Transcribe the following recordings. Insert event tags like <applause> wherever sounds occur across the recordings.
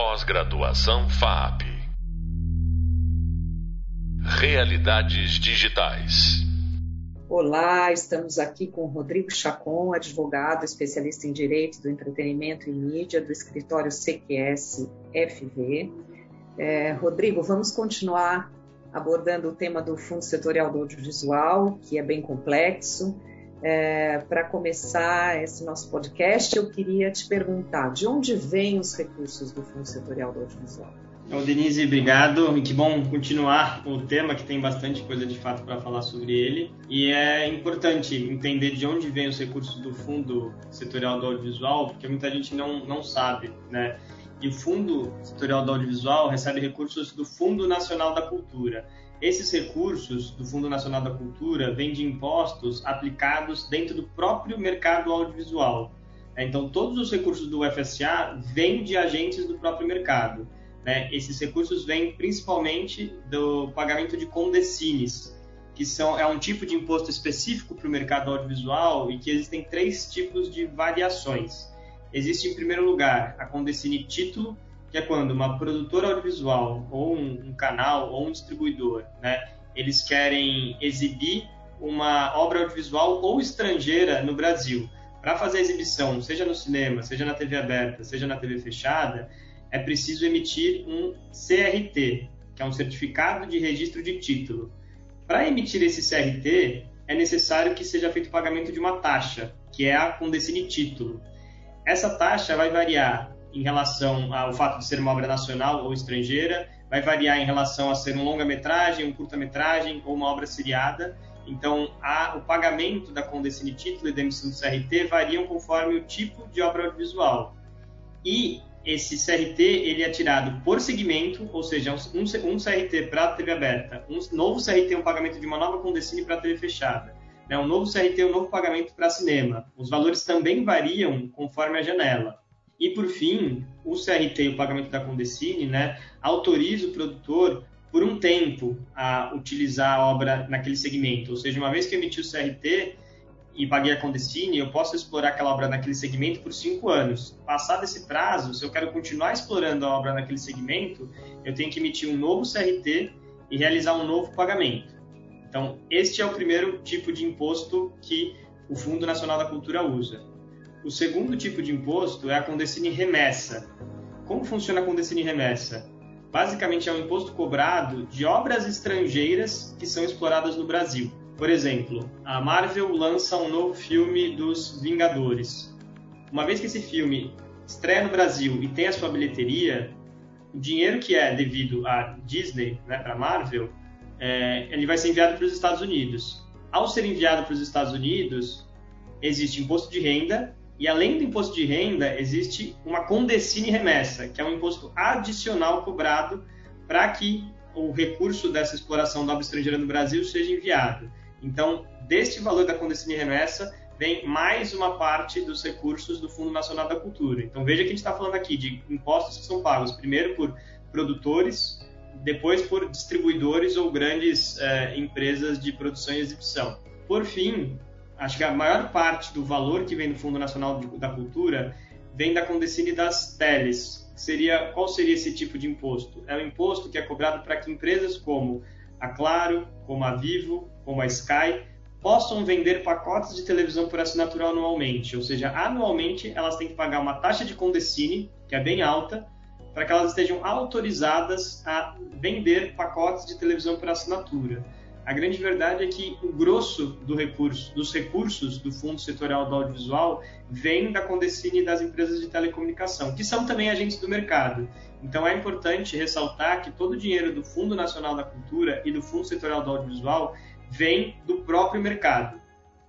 Pós-graduação FAP. Realidades digitais. Olá, estamos aqui com Rodrigo Chacon, advogado, especialista em Direito do Entretenimento e Mídia do escritório CQS FV. É, Rodrigo, vamos continuar abordando o tema do Fundo Setorial do Audiovisual, que é bem complexo. É, Para começar esse nosso podcast, eu queria te perguntar de onde vêm os recursos do Fundo Setorial do Audiovisual? Então, Denise, obrigado. E que bom continuar o tema, que tem bastante coisa de fato para falar sobre ele. E é importante entender de onde vêm os recursos do Fundo Setorial do Audiovisual, porque muita gente não, não sabe, né? E o Fundo Setorial do Audiovisual recebe recursos do Fundo Nacional da Cultura. Esses recursos do Fundo Nacional da Cultura vêm de impostos aplicados dentro do próprio mercado audiovisual. Então, todos os recursos do FSA vêm de agentes do próprio mercado. Né? Esses recursos vêm principalmente do pagamento de condecines, que são, é um tipo de imposto específico para o mercado audiovisual e que existem três tipos de variações. Existe, em primeiro lugar, a condecine título, que é quando uma produtora audiovisual ou um, um canal ou um distribuidor, né, eles querem exibir uma obra audiovisual ou estrangeira no Brasil. Para fazer a exibição, seja no cinema, seja na TV aberta, seja na TV fechada, é preciso emitir um CRT, que é um certificado de registro de título. Para emitir esse CRT, é necessário que seja feito o pagamento de uma taxa, que é a Condecine Título. Essa taxa vai variar em relação ao fato de ser uma obra nacional ou estrangeira, vai variar em relação a ser um longa-metragem, um curta-metragem ou uma obra seriada. Então, a, o pagamento da Condecine Título e da emissão do CRT variam conforme o tipo de obra audiovisual. E esse CRT ele é tirado por segmento, ou seja, um, um CRT para TV aberta, um novo CRT é um pagamento de uma nova Condecine para TV fechada, né? um novo CRT é um novo pagamento para cinema. Os valores também variam conforme a janela. E, por fim, o CRT, o pagamento da Condecine, né, autoriza o produtor por um tempo a utilizar a obra naquele segmento. Ou seja, uma vez que eu emiti o CRT e paguei a Condecine, eu posso explorar aquela obra naquele segmento por cinco anos. Passado esse prazo, se eu quero continuar explorando a obra naquele segmento, eu tenho que emitir um novo CRT e realizar um novo pagamento. Então, este é o primeiro tipo de imposto que o Fundo Nacional da Cultura usa. O segundo tipo de imposto é a Condecine Remessa. Como funciona a Condecine Remessa? Basicamente é um imposto cobrado de obras estrangeiras que são exploradas no Brasil. Por exemplo, a Marvel lança um novo filme dos Vingadores. Uma vez que esse filme estreia no Brasil e tem a sua bilheteria, o dinheiro que é devido à Disney, né, para a Marvel, é, ele vai ser enviado para os Estados Unidos. Ao ser enviado para os Estados Unidos, existe imposto de renda e além do imposto de renda, existe uma condecine remessa, que é um imposto adicional cobrado para que o recurso dessa exploração da obra estrangeira no Brasil seja enviado. Então, deste valor da condecine remessa, vem mais uma parte dos recursos do Fundo Nacional da Cultura. Então, veja que a gente está falando aqui de impostos que são pagos primeiro por produtores, depois por distribuidores ou grandes eh, empresas de produção e exibição. Por fim, acho que a maior parte do valor que vem do Fundo Nacional da Cultura vem da Condecine das teles. Seria, qual seria esse tipo de imposto? É um imposto que é cobrado para que empresas como a Claro, como a Vivo, como a Sky, possam vender pacotes de televisão por assinatura anualmente. Ou seja, anualmente elas têm que pagar uma taxa de Condecine, que é bem alta, para que elas estejam autorizadas a vender pacotes de televisão por assinatura. A grande verdade é que o grosso do recurso, dos recursos do Fundo Setorial do Audiovisual vem da Condecine e das empresas de telecomunicação, que são também agentes do mercado. Então é importante ressaltar que todo o dinheiro do Fundo Nacional da Cultura e do Fundo Setorial do Audiovisual vem do próprio mercado.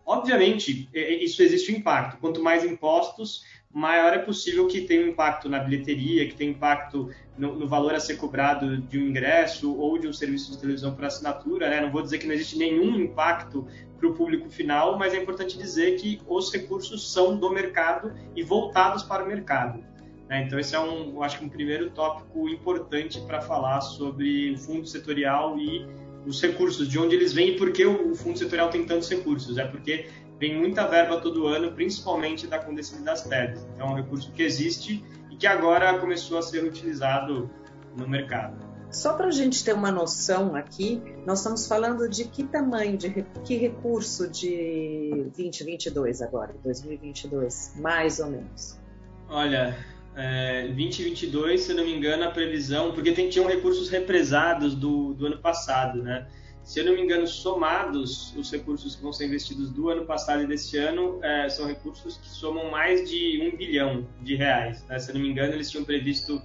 Obviamente, isso existe um impacto. Quanto mais impostos, maior é possível que tenha um impacto na bilheteria, que tenha impacto no, no, valor a ser cobrado de um ingresso ou de um serviço de televisão por assinatura. Né? Não vou dizer que não existe nenhum impacto para o público final, mas é importante dizer que os recursos são do mercado e voltados para o mercado. Né? Então, esse é um, eu acho que um primeiro tópico importante para falar sobre o fundo setorial e os recursos, de onde eles vêm e por que o fundo setorial tem tantos recursos. É porque vem muita verba todo ano, principalmente da Condecine das Pedras. Então, é um recurso que existe e que agora começou a ser utilizado no mercado. Só para a gente ter uma noção aqui, nós estamos falando de que tamanho, de que recurso de 2022 agora, 2022, mais ou menos? Olha, é, 2022, se eu não me engano, a previsão, porque tem, tinham recursos represados do, do ano passado, né? Se eu não me engano, somados os recursos que vão ser investidos do ano passado e deste ano, é, são recursos que somam mais de um bilhão de reais. Né? Se eu não me engano, eles tinham previsto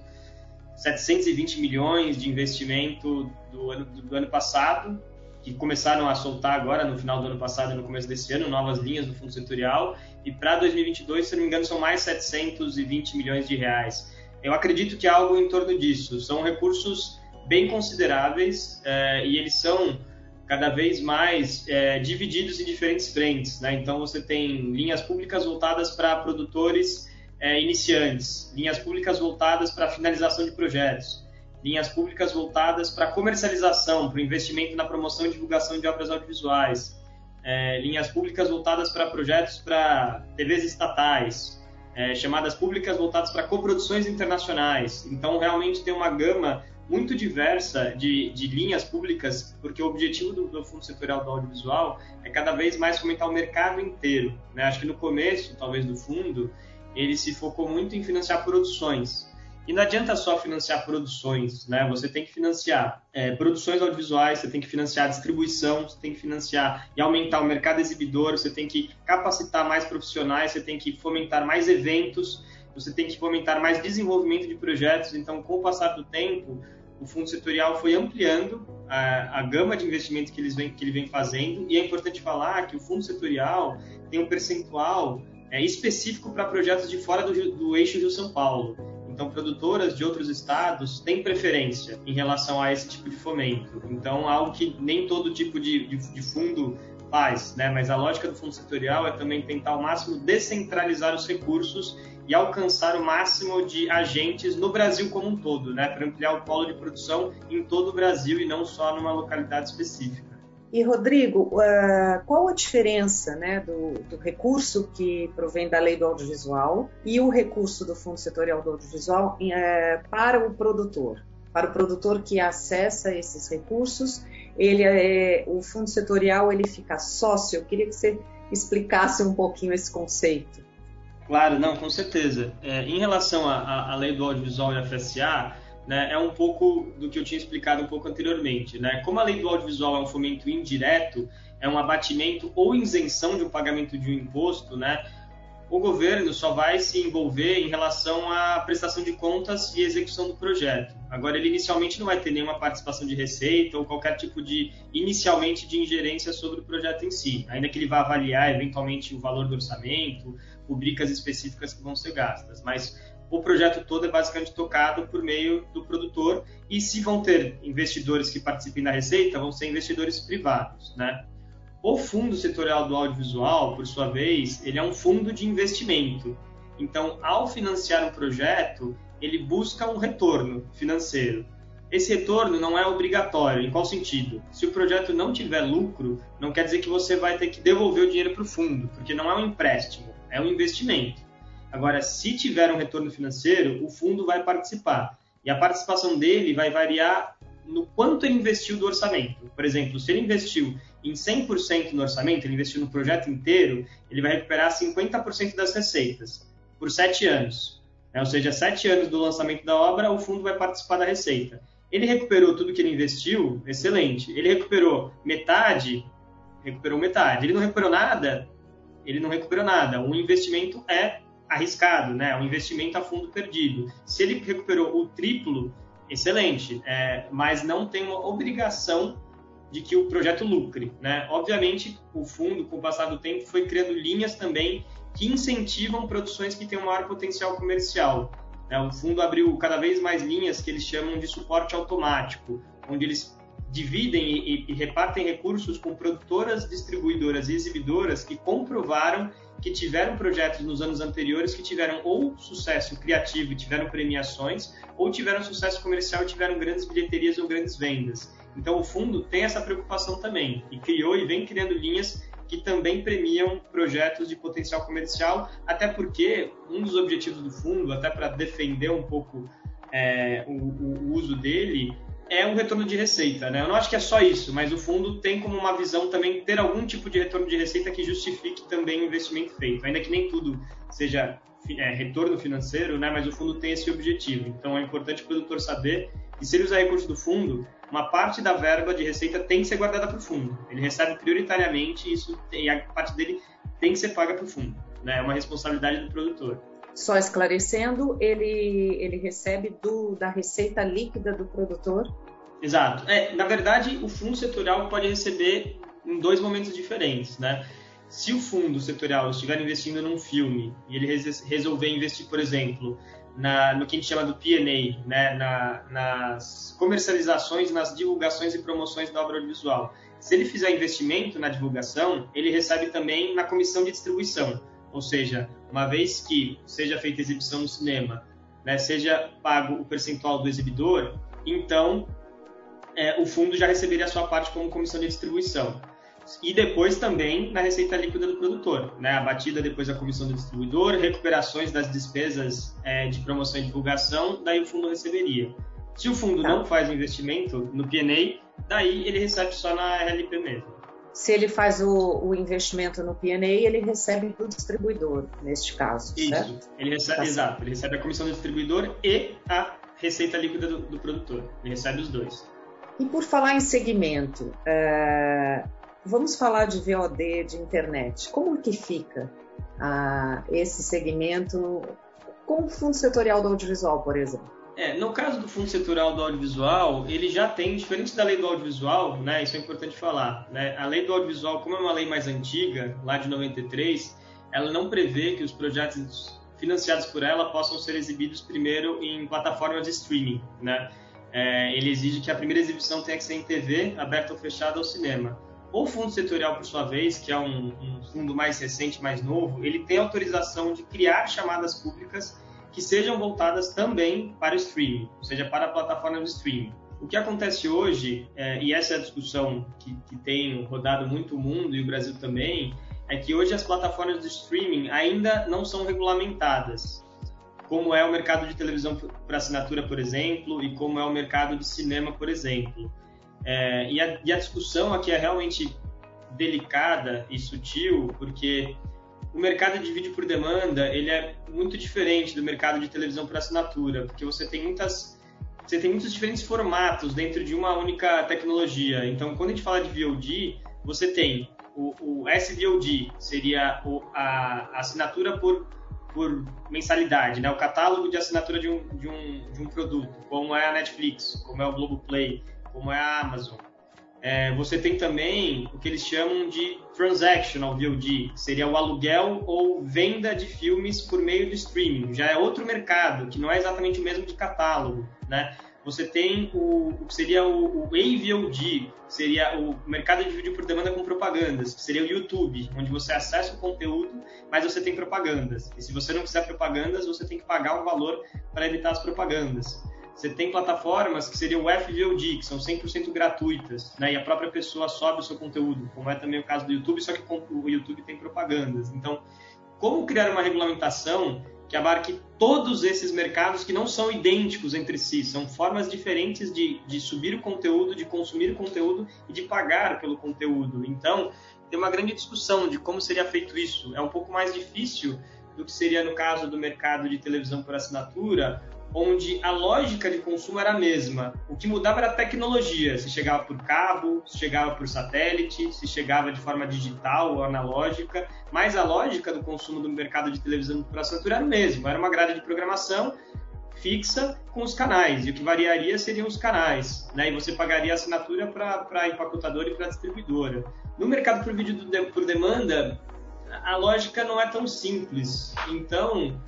720 milhões de investimento do ano, do ano passado, que começaram a soltar agora no final do ano passado e no começo desse ano, novas linhas do fundo setorial, e para 2022, se não me engano, são mais 720 milhões de reais. Eu acredito que algo em torno disso. São recursos bem consideráveis é, e eles são cada vez mais é, divididos em diferentes frentes. Né? Então, você tem linhas públicas voltadas para produtores é, iniciantes, linhas públicas voltadas para finalização de projetos, linhas públicas voltadas para comercialização, para investimento na promoção e divulgação de obras audiovisuais, é, linhas públicas voltadas para projetos para TVs estatais, é, chamadas públicas voltadas para coproduções internacionais. Então, realmente tem uma gama muito diversa de, de linhas públicas, porque o objetivo do, do, Fundo Setorial do Audiovisual é cada vez mais fomentar o mercado inteiro. Né? Acho que no começo, talvez, do fundo, ele se focou muito em financiar produções. E não adianta só financiar produções, né? Você tem que financiar é, produções audiovisuais, você tem que financiar distribuição, você tem que financiar e aumentar o mercado exibidor, você tem que capacitar mais profissionais, você tem que fomentar mais eventos, você tem que fomentar mais desenvolvimento de projetos. Então, com o passar do tempo, o fundo setorial foi ampliando a, a gama de investimentos que, eles vem, que ele vem fazendo. E é importante falar que o fundo setorial tem um percentual é, específico para projetos de fora do, do eixo Rio-São Paulo. Então, produtoras de outros estados têm preferência em relação a esse tipo de fomento. Então, algo que nem todo tipo de, de, de fundo faz, né? Mas a lógica do fundo setorial é também tentar ao máximo descentralizar os recursos e alcançar o máximo de agentes no Brasil como um todo, né? Para ampliar o polo de produção em todo o Brasil e não só numa localidade específica. E, Rodrigo, uh, qual a diferença né, do, do, recurso que provém da lei do audiovisual e o recurso do Fundo Setorial do Audiovisual uh, para o produtor? Para o produtor que acessa esses recursos, ele é, o Fundo Setorial ele fica sócio. Eu queria que você explicasse um pouquinho esse conceito. Claro, não, com certeza. É, em relação à lei do audiovisual e FSA, né, é um pouco do que eu tinha explicado um pouco anteriormente. Né? Como a lei do audiovisual é um fomento indireto, é um abatimento ou isenção de um pagamento de um imposto, né, o governo só vai se envolver em relação à prestação de contas e execução do projeto. Agora, ele inicialmente não vai ter nenhuma participação de receita ou qualquer tipo de, inicialmente, de ingerência sobre o projeto em si, ainda que ele vá avaliar eventualmente o valor do orçamento, rubricas específicas que vão ser gastas. Mas o projeto todo é basicamente tocado por meio do produtor e se vão ter investidores que participem da receita, vão ser investidores privados, né? O fundo setorial do audiovisual, por sua vez, ele é um fundo de investimento. Então, ao financiar um projeto, ele busca um retorno financeiro. Esse retorno não é obrigatório. Em qual sentido? Se o projeto não tiver lucro, não quer dizer que você vai ter que devolver o dinheiro para o fundo, porque não é um empréstimo, é um investimento. Agora, se tiver um retorno financeiro, o fundo vai participar. E a participação dele vai variar no quanto ele investiu do orçamento. Por exemplo, se ele investiu em 100% no orçamento, ele investiu no projeto inteiro, ele vai recuperar 50% das receitas por sete anos. Né? Ou seja, sete anos do lançamento da obra, o fundo vai participar da receita. Ele recuperou tudo que ele investiu, excelente. Ele recuperou metade, recuperou metade. Ele não recuperou nada, ele não recuperou nada. O investimento é arriscado, né? Um investimento a fundo perdido. Se ele recuperou o triplo, excelente, é, mas não tem uma obrigação de que o projeto lucre, né? Obviamente, o fundo, com o passar do tempo, foi criando linhas também que incentivam produções que têm um maior potencial comercial. Né? O fundo abriu cada vez mais linhas que eles chamam de suporte automático, onde eles dividem e, e, repartem recursos com produtoras, distribuidoras e exibidoras que comprovaram que tiveram projetos nos anos anteriores que tiveram ou sucesso criativo e tiveram premiações, ou tiveram sucesso comercial e tiveram grandes bilheterias ou grandes vendas. Então, o fundo tem essa preocupação também e criou e vem criando linhas que também premiam projetos de potencial comercial, até porque um dos objetivos do fundo, até para defender um pouco é, o, o, uso dele, é um retorno de receita. Né? Eu não acho que é só isso, mas o fundo tem como uma visão também ter algum tipo de retorno de receita que justifique também o investimento feito, ainda que nem tudo seja é, retorno financeiro, né? mas o fundo tem esse objetivo. Então é importante o produtor saber que se ele usar recursos do fundo, uma parte da verba de receita tem que ser guardada para o fundo. Ele recebe prioritariamente isso e a parte dele tem que ser paga para o fundo. Né? É uma responsabilidade do produtor. Só esclarecendo, ele, ele recebe do, da receita líquida do produtor? Exato. É, na verdade, o fundo setorial pode receber em dois momentos diferentes, né? Se o fundo setorial estiver investindo num filme e ele resolver investir, por exemplo, na, no que a gente chama do P&A, né, na, nas comercializações, nas divulgações e promoções da obra audiovisual. Se ele fizer investimento na divulgação, ele recebe também na comissão de distribuição, ou seja, uma vez que seja feita exibição no cinema, né, seja pago o percentual do exibidor, então é, o fundo já receberia a sua parte como comissão de distribuição. E depois também na receita líquida do produtor, né, abatida depois da comissão do distribuidor, recuperações das despesas é, de promoção e divulgação, daí o fundo receberia. Se o fundo tá. não faz investimento no P&A, daí ele recebe só na RLP mesmo. Se ele faz o, o investimento no P&A, ele recebe do distribuidor, neste caso, Isso. certo? Ele recebe, tá exato, ele recebe a comissão do distribuidor e a receita líquida do, do produtor. Ele recebe os dois. E por falar em segmento, é, vamos falar de VOD, de internet. Como que fica ah, esse segmento com o fundo setorial do audiovisual, por exemplo? É, no caso do Fundo Setorial do Audiovisual, ele já tem, diferente da lei do audiovisual, né, isso é importante falar, né, a lei do audiovisual, como é uma lei mais antiga, lá de 93, ela não prevê que os projetos financiados por ela possam ser exibidos primeiro em plataformas de streaming, né? É, ele exige que a primeira exibição tenha que ser em TV, aberta ou fechada ou cinema. O fundo setorial, por sua vez, que é um, um fundo mais recente, mais novo, ele tem autorização de criar chamadas públicas que sejam voltadas também para streaming, ou seja, para a plataforma de streaming. O que acontece hoje, é, e essa é a discussão que, que tem rodado muito o mundo e o Brasil também, é que hoje as plataformas de streaming ainda não são regulamentadas, como é o mercado de televisão por assinatura, por exemplo, e como é o mercado de cinema, por exemplo. É, e, a, e a discussão aqui é realmente delicada e sutil, porque o mercado de vídeo por demanda ele é muito diferente do mercado de televisão por assinatura, porque você tem muitas você tem muitos diferentes formatos dentro de uma única tecnologia. Então, quando a gente fala de VOD, você tem o, o SVOD, seria o, a, a, assinatura por, por mensalidade, né? o catálogo de assinatura de um, de, um, de um produto, como é a Netflix, como é o Globoplay, como é a Amazon. É, você tem também o que eles chamam de transactional VOD, que seria o aluguel ou venda de filmes por meio de streaming. Já é outro mercado, que não é exatamente o mesmo de catálogo, né? Você tem o, o que seria o, o AVOD, seria o mercado de vídeo por demanda com propagandas, que seria o YouTube, onde você acessa o conteúdo, mas você tem propagandas. E se você não quiser propagandas, você tem que pagar um valor para evitar as propagandas. Você tem plataformas que seriam o FVOD, que são 100% gratuitas, né? e a própria pessoa sobe o seu conteúdo, como é também o caso do YouTube, só que o YouTube tem propagandas. Então, como criar uma regulamentação que abarque todos esses mercados que não são idênticos entre si, são formas diferentes de, de subir o conteúdo, de consumir o conteúdo e de pagar pelo conteúdo. Então, tem uma grande discussão de como seria feito isso. É um pouco mais difícil do que seria no caso do mercado de televisão por assinatura, onde a lógica de consumo era a mesma. O que mudava era a tecnologia, se chegava por cabo, se chegava por satélite, se chegava de forma digital ou analógica, mas a lógica do consumo do mercado de televisão por assinatura era o mesmo, era uma grade de programação fixa com os canais, e o que variaria seriam os canais, né? e você pagaria a assinatura para a empacotadora e para a distribuidora. No mercado por vídeo por demanda, a lógica não é tão simples, então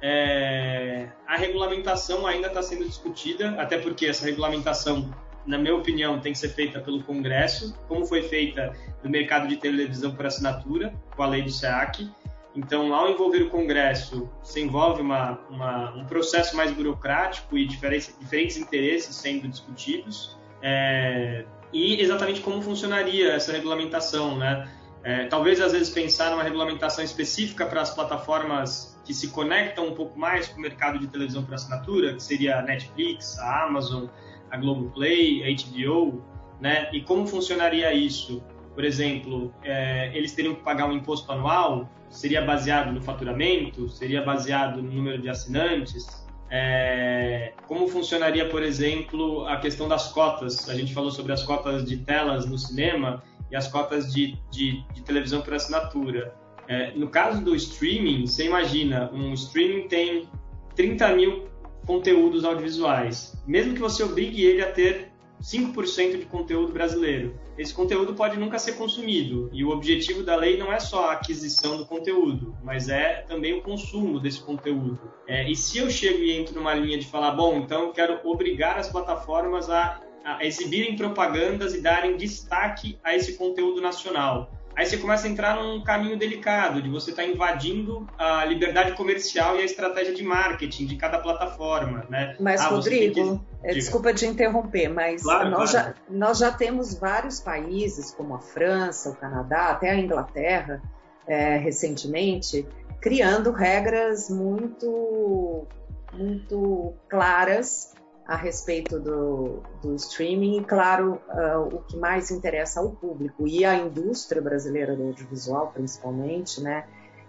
é, a regulamentação ainda está sendo discutida, até porque essa regulamentação, na minha opinião, tem que ser feita pelo Congresso, como foi feita no mercado de televisão por assinatura, com a lei do SEAC. Então, ao envolver o Congresso, se envolve uma, uma, um processo mais burocrático e diferentes, interesses sendo discutidos. É, e exatamente como funcionaria essa regulamentação, né? É, talvez às vezes pensar numa regulamentação específica para as plataformas que se conectam um pouco mais com o mercado de televisão por assinatura, que seria a Netflix, a Amazon, a Globoplay, a HBO, né? E como funcionaria isso? Por exemplo, é, eles teriam que pagar um imposto anual? Seria baseado no faturamento? Seria baseado no número de assinantes? É, como funcionaria, por exemplo, a questão das cotas? A gente falou sobre as cotas de telas no cinema e as cotas de, de, de televisão por assinatura. É, no caso do streaming, você imagina, um streaming tem 30 mil conteúdos audiovisuais. Mesmo que você obrigue ele a ter 5% de conteúdo brasileiro. Esse conteúdo pode nunca ser consumido e o objetivo da lei não é só a aquisição do conteúdo, mas é também o consumo desse conteúdo. É, e se eu chego e entro numa linha de falar, bom, então eu quero obrigar as plataformas a, a exibirem propagandas e darem destaque a esse conteúdo nacional, aí você começa a entrar num caminho delicado de você estar tá invadindo a liberdade comercial e a estratégia de marketing de cada plataforma, né? Mas, ah, Rodrigo, que... desculpa te interromper, mas claro, nós, claro. Já, nós já temos vários países, como a França, o Canadá, até a Inglaterra, é, recentemente, criando regras muito, muito claras a respeito do, do streaming e, claro, uh, o que mais interessa ao público e à indústria brasileira do audiovisual, principalmente, né,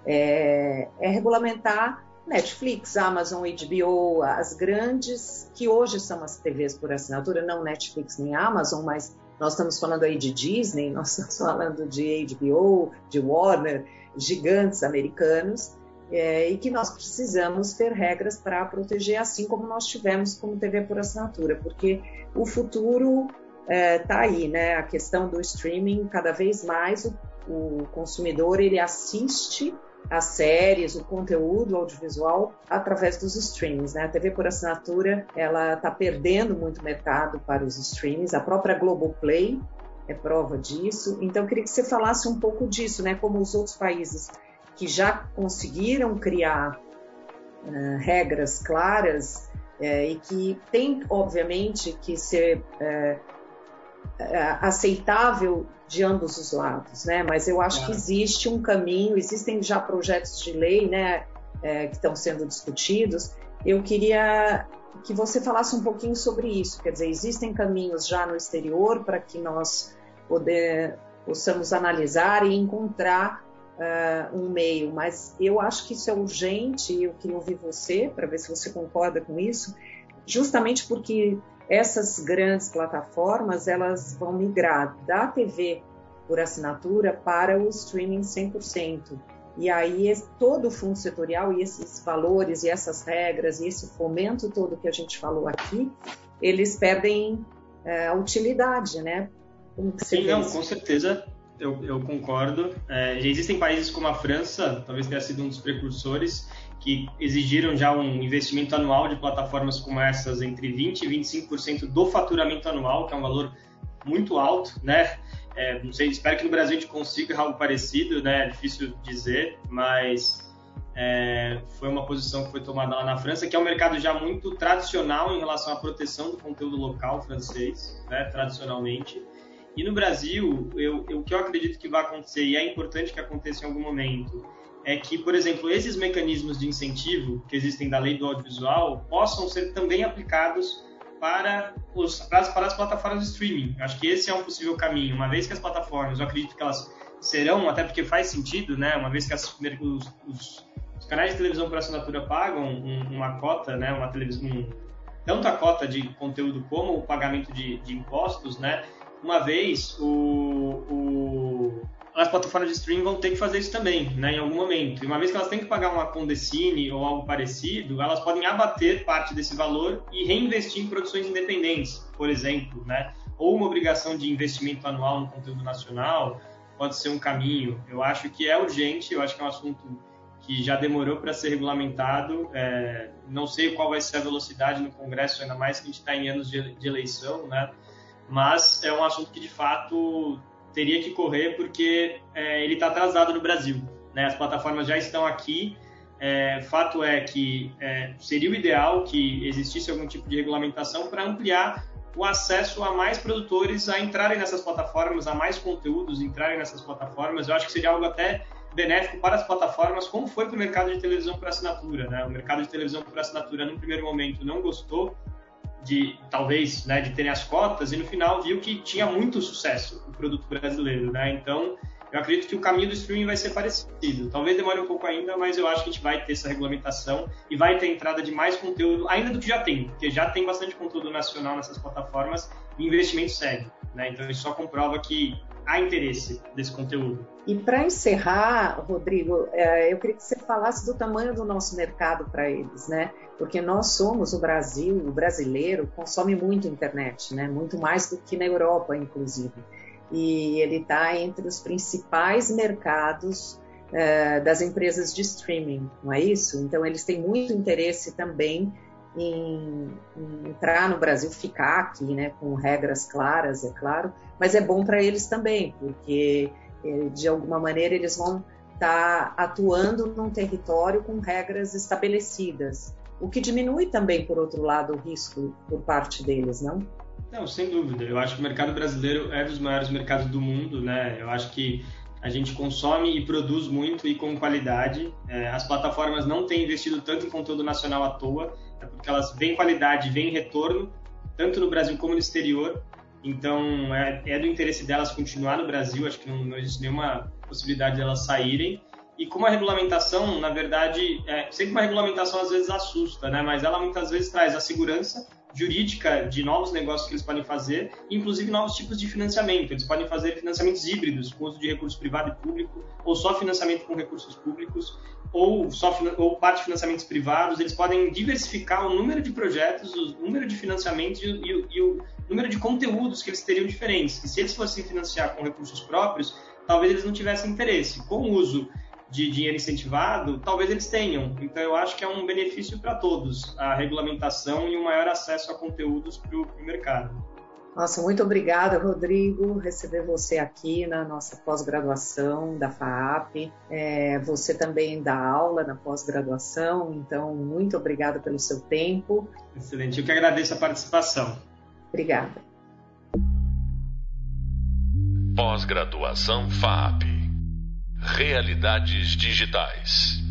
é, é regulamentar Netflix, Amazon, HBO, as grandes, que hoje são as TVs por assinatura, não Netflix nem Amazon, mas nós estamos falando aí de Disney, <laughs> nós estamos falando de HBO, de Warner, gigantes americanos, é, e que nós precisamos ter regras para proteger, assim como nós tivemos como TV por assinatura, porque o futuro está é, tá aí, né? A questão do streaming, cada vez mais o, o consumidor ele assiste as séries, o conteúdo audiovisual através dos streams, né? A TV por assinatura ela está perdendo muito mercado para os streams, a própria Globoplay é prova disso. Então, eu queria que você falasse um pouco disso, né? Como os outros países que já conseguiram criar uh, regras claras uh, e que tem, obviamente, que ser uh, aceitável de ambos os lados, né? Mas eu acho que existe um caminho, existem já projetos de lei, né, que estão sendo discutidos. Eu queria que você falasse um pouquinho sobre isso. Quer dizer, existem caminhos já no exterior para que nós poder, possamos analisar e encontrar uh, um meio, mas eu acho que isso é urgente e eu queria ouvir você para ver se você concorda com isso, justamente porque essas grandes plataformas elas vão migrar da TV por assinatura para o streaming 100%. E aí todo o fundo setorial e esses valores e essas regras e esse fomento todo que a gente falou aqui, eles perdem é, a utilidade, né? Sim, não, com certeza eu, eu concordo. É, já existem países como a França, talvez tenha sido um dos precursores, que exigiram já um investimento anual de plataformas como essas entre 20% e 25% do faturamento anual, que é um valor muito alto, né? É, não sei, espero que no Brasil a gente consiga algo parecido, né? É difícil dizer, mas é, foi uma posição que foi tomada lá na França, que é um mercado já muito tradicional em relação à proteção do conteúdo local francês, né? Tradicionalmente. E no Brasil, eu, eu, o que eu acredito que vai acontecer, e é importante que aconteça em algum momento, é que, por exemplo, esses mecanismos de incentivo que existem da lei do audiovisual possam ser também aplicados para, os, para, as, para as plataformas de streaming. Acho que esse é um possível caminho. Uma vez que as plataformas, eu acredito que elas serão, até porque faz sentido, né? Uma vez que as, os, os, os, canais de televisão por assinatura pagam um, uma cota, né? Uma televisão, um, tanto a cota de conteúdo como o pagamento de, de impostos, né? Uma vez o, o, as plataformas de streaming vão ter que fazer isso também, né, em algum momento. E uma vez que elas têm que pagar uma Condecine ou algo parecido, elas podem abater parte desse valor e reinvestir em produções independentes, por exemplo, né? Ou uma obrigação de investimento anual no conteúdo nacional pode ser um caminho. Eu acho que é urgente, eu acho que é um assunto que já demorou para ser regulamentado. É, não sei qual vai ser a velocidade no Congresso, ainda mais que a gente está em anos de, de eleição, né? Mas é um assunto que de fato teria que correr porque é, ele está atrasado no Brasil. Né? As plataformas já estão aqui. É, fato é que é, seria o ideal que existisse algum tipo de regulamentação para ampliar o acesso a mais produtores a entrarem nessas plataformas, a mais conteúdos entrarem nessas plataformas. Eu acho que seria algo até benéfico para as plataformas, como foi para o mercado de televisão por assinatura. Né? O mercado de televisão por assinatura, num primeiro momento, não gostou de, talvez, né, de terem as cotas e no final viu que tinha muito sucesso o produto brasileiro. Né? Então, eu acredito que o caminho do streaming vai ser parecido. Talvez demore um pouco ainda, mas eu acho que a gente vai ter essa regulamentação e vai ter entrada de mais conteúdo, ainda do que já tem, porque já tem bastante conteúdo nacional nessas plataformas e investimento segue. Né? Então, isso só comprova que há interesse desse conteúdo. E para encerrar, Rodrigo, é, eu queria que você falasse do tamanho do nosso mercado para eles, né? Porque nós somos o Brasil, o brasileiro consome muito internet, né? Muito mais do que na Europa, inclusive. E ele está entre os principais mercados é, das empresas de streaming, não é isso? Então eles têm muito interesse também em, em, entrar no Brasil, ficar aqui, né, com regras claras, é claro, mas é bom para eles também, porque é, de alguma maneira eles vão estar tá atuando num território com regras estabelecidas, o que diminui também, por outro lado, o risco por parte deles, não? Não, sem dúvida. Eu acho que o mercado brasileiro é dos maiores mercados do mundo, né? Eu acho que a gente consome e produz muito e com qualidade. É, as plataformas não têm investido tanto em conteúdo nacional à toa, é porque elas veem qualidade, veem retorno, tanto no Brasil como no exterior. Então, é, é do interesse delas continuar no Brasil, acho que não, não existe nenhuma possibilidade delas saírem. E como a regulamentação, na verdade, é, sei que uma regulamentação às vezes assusta, né? mas ela muitas vezes traz a segurança jurídica de novos negócios que eles podem fazer, inclusive novos tipos de financiamento. Eles podem fazer financiamentos híbridos, com uso de recurso privado e público, ou só financiamento com recursos públicos, ou, só, ou parte de financiamentos privados. Eles podem diversificar o número de projetos, o número de financiamentos e, e, e o número de conteúdos que eles teriam diferentes. E se eles fossem financiar com recursos próprios, talvez eles não tivessem interesse. Com o uso de dinheiro incentivado, talvez eles tenham. Então, eu acho que é um benefício para todos a regulamentação e um maior acesso a conteúdos para o mercado. Nossa, muito obrigada, Rodrigo, receber você aqui na nossa pós-graduação da FAAP. É, você também dá aula na pós-graduação, então muito obrigada pelo seu tempo. Excelente, eu que agradeço a participação. Obrigada. Pós-graduação FAAP Realidades digitais.